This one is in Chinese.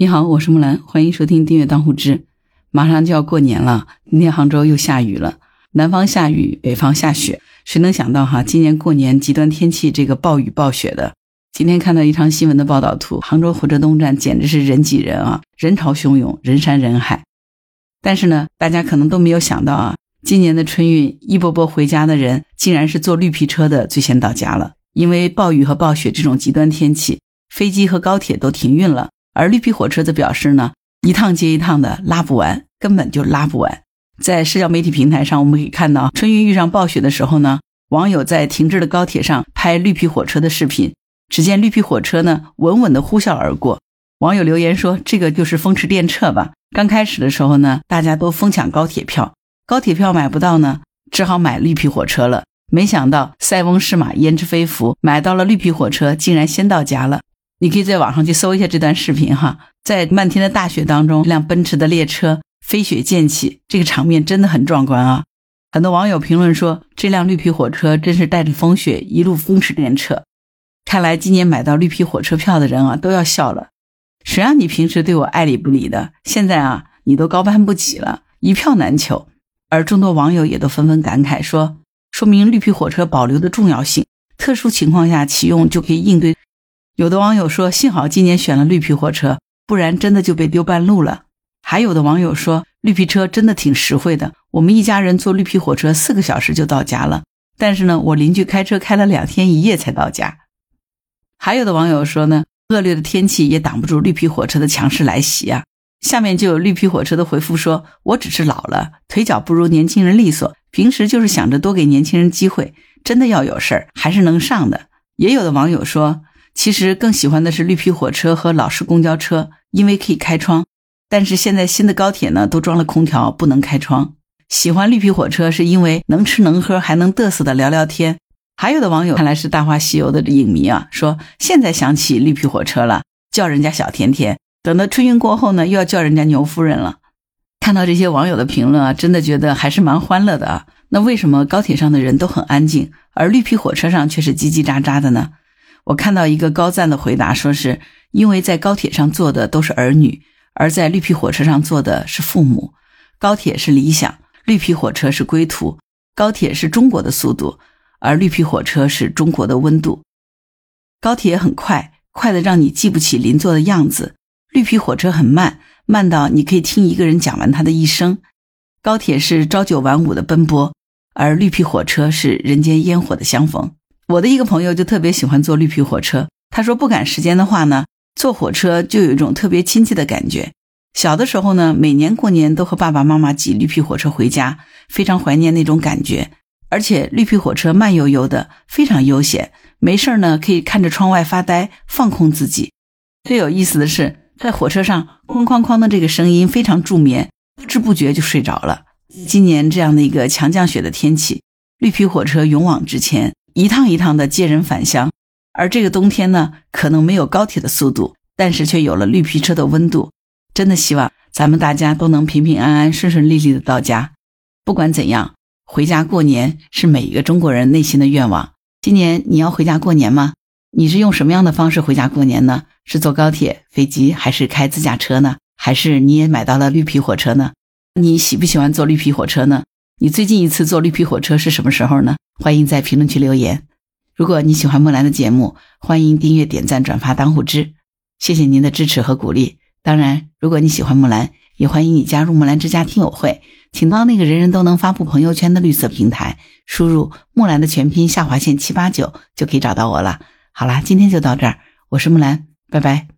你好，我是木兰，欢迎收听订阅当户知。马上就要过年了，今天杭州又下雨了，南方下雨，北方下雪。谁能想到哈，今年过年极端天气，这个暴雨暴雪的。今天看到一张新闻的报道图，杭州火车东站简直是人挤人啊，人潮汹涌，人山人海。但是呢，大家可能都没有想到啊，今年的春运一波波回家的人，竟然是坐绿皮车的最先到家了。因为暴雨和暴雪这种极端天气，飞机和高铁都停运了。而绿皮火车则表示呢，一趟接一趟的拉不完，根本就拉不完。在社交媒体平台上，我们可以看到春运遇上暴雪的时候呢，网友在停滞的高铁上拍绿皮火车的视频。只见绿皮火车呢，稳稳的呼啸而过。网友留言说：“这个就是风驰电掣吧？”刚开始的时候呢，大家都疯抢高铁票，高铁票买不到呢，只好买绿皮火车了。没想到塞翁失马焉知非福，买到了绿皮火车，竟然先到家了。你可以在网上去搜一下这段视频哈，在漫天的大雪当中，一辆奔驰的列车飞雪溅起，这个场面真的很壮观啊！很多网友评论说，这辆绿皮火车真是带着风雪一路风驰电掣。看来今年买到绿皮火车票的人啊，都要笑了。谁让你平时对我爱理不理的，现在啊，你都高攀不起了，一票难求。而众多网友也都纷纷感慨说，说明绿皮火车保留的重要性，特殊情况下启用就可以应对。有的网友说：“幸好今年选了绿皮火车，不然真的就被丢半路了。”还有的网友说：“绿皮车真的挺实惠的，我们一家人坐绿皮火车四个小时就到家了。但是呢，我邻居开车开了两天一夜才到家。”还有的网友说：“呢，恶劣的天气也挡不住绿皮火车的强势来袭啊。”下面就有绿皮火车的回复说：“我只是老了，腿脚不如年轻人利索，平时就是想着多给年轻人机会，真的要有事儿还是能上的。”也有的网友说。其实更喜欢的是绿皮火车和老式公交车，因为可以开窗。但是现在新的高铁呢，都装了空调，不能开窗。喜欢绿皮火车是因为能吃能喝，还能嘚瑟的聊聊天。还有的网友看来是《大话西游》的影迷啊，说现在想起绿皮火车了，叫人家小甜甜；等到春运过后呢，又要叫人家牛夫人了。看到这些网友的评论啊，真的觉得还是蛮欢乐的啊。那为什么高铁上的人都很安静，而绿皮火车上却是叽叽喳喳的呢？我看到一个高赞的回答，说是因为在高铁上坐的都是儿女，而在绿皮火车上坐的是父母。高铁是理想，绿皮火车是归途。高铁是中国的速度，而绿皮火车是中国的温度。高铁很快，快的让你记不起邻座的样子；绿皮火车很慢，慢到你可以听一个人讲完他的一生。高铁是朝九晚五的奔波，而绿皮火车是人间烟火的相逢。我的一个朋友就特别喜欢坐绿皮火车。他说不赶时间的话呢，坐火车就有一种特别亲切的感觉。小的时候呢，每年过年都和爸爸妈妈挤绿皮火车回家，非常怀念那种感觉。而且绿皮火车慢悠悠的，非常悠闲，没事儿呢可以看着窗外发呆，放空自己。最有意思的是，在火车上哐哐哐的这个声音非常助眠，不知不觉就睡着了。今年这样的一个强降雪的天气，绿皮火车勇往直前。一趟一趟的接人返乡，而这个冬天呢，可能没有高铁的速度，但是却有了绿皮车的温度。真的希望咱们大家都能平平安安、顺顺利利的到家。不管怎样，回家过年是每一个中国人内心的愿望。今年你要回家过年吗？你是用什么样的方式回家过年呢？是坐高铁、飞机，还是开自驾车呢？还是你也买到了绿皮火车呢？你喜不喜欢坐绿皮火车呢？你最近一次坐绿皮火车是什么时候呢？欢迎在评论区留言。如果你喜欢木兰的节目，欢迎订阅、点赞、转发、当护知，谢谢您的支持和鼓励。当然，如果你喜欢木兰，也欢迎你加入木兰之家听友会，请到那个人人都能发布朋友圈的绿色平台，输入木兰的全拼下划线七八九就可以找到我了。好啦，今天就到这儿，我是木兰，拜拜。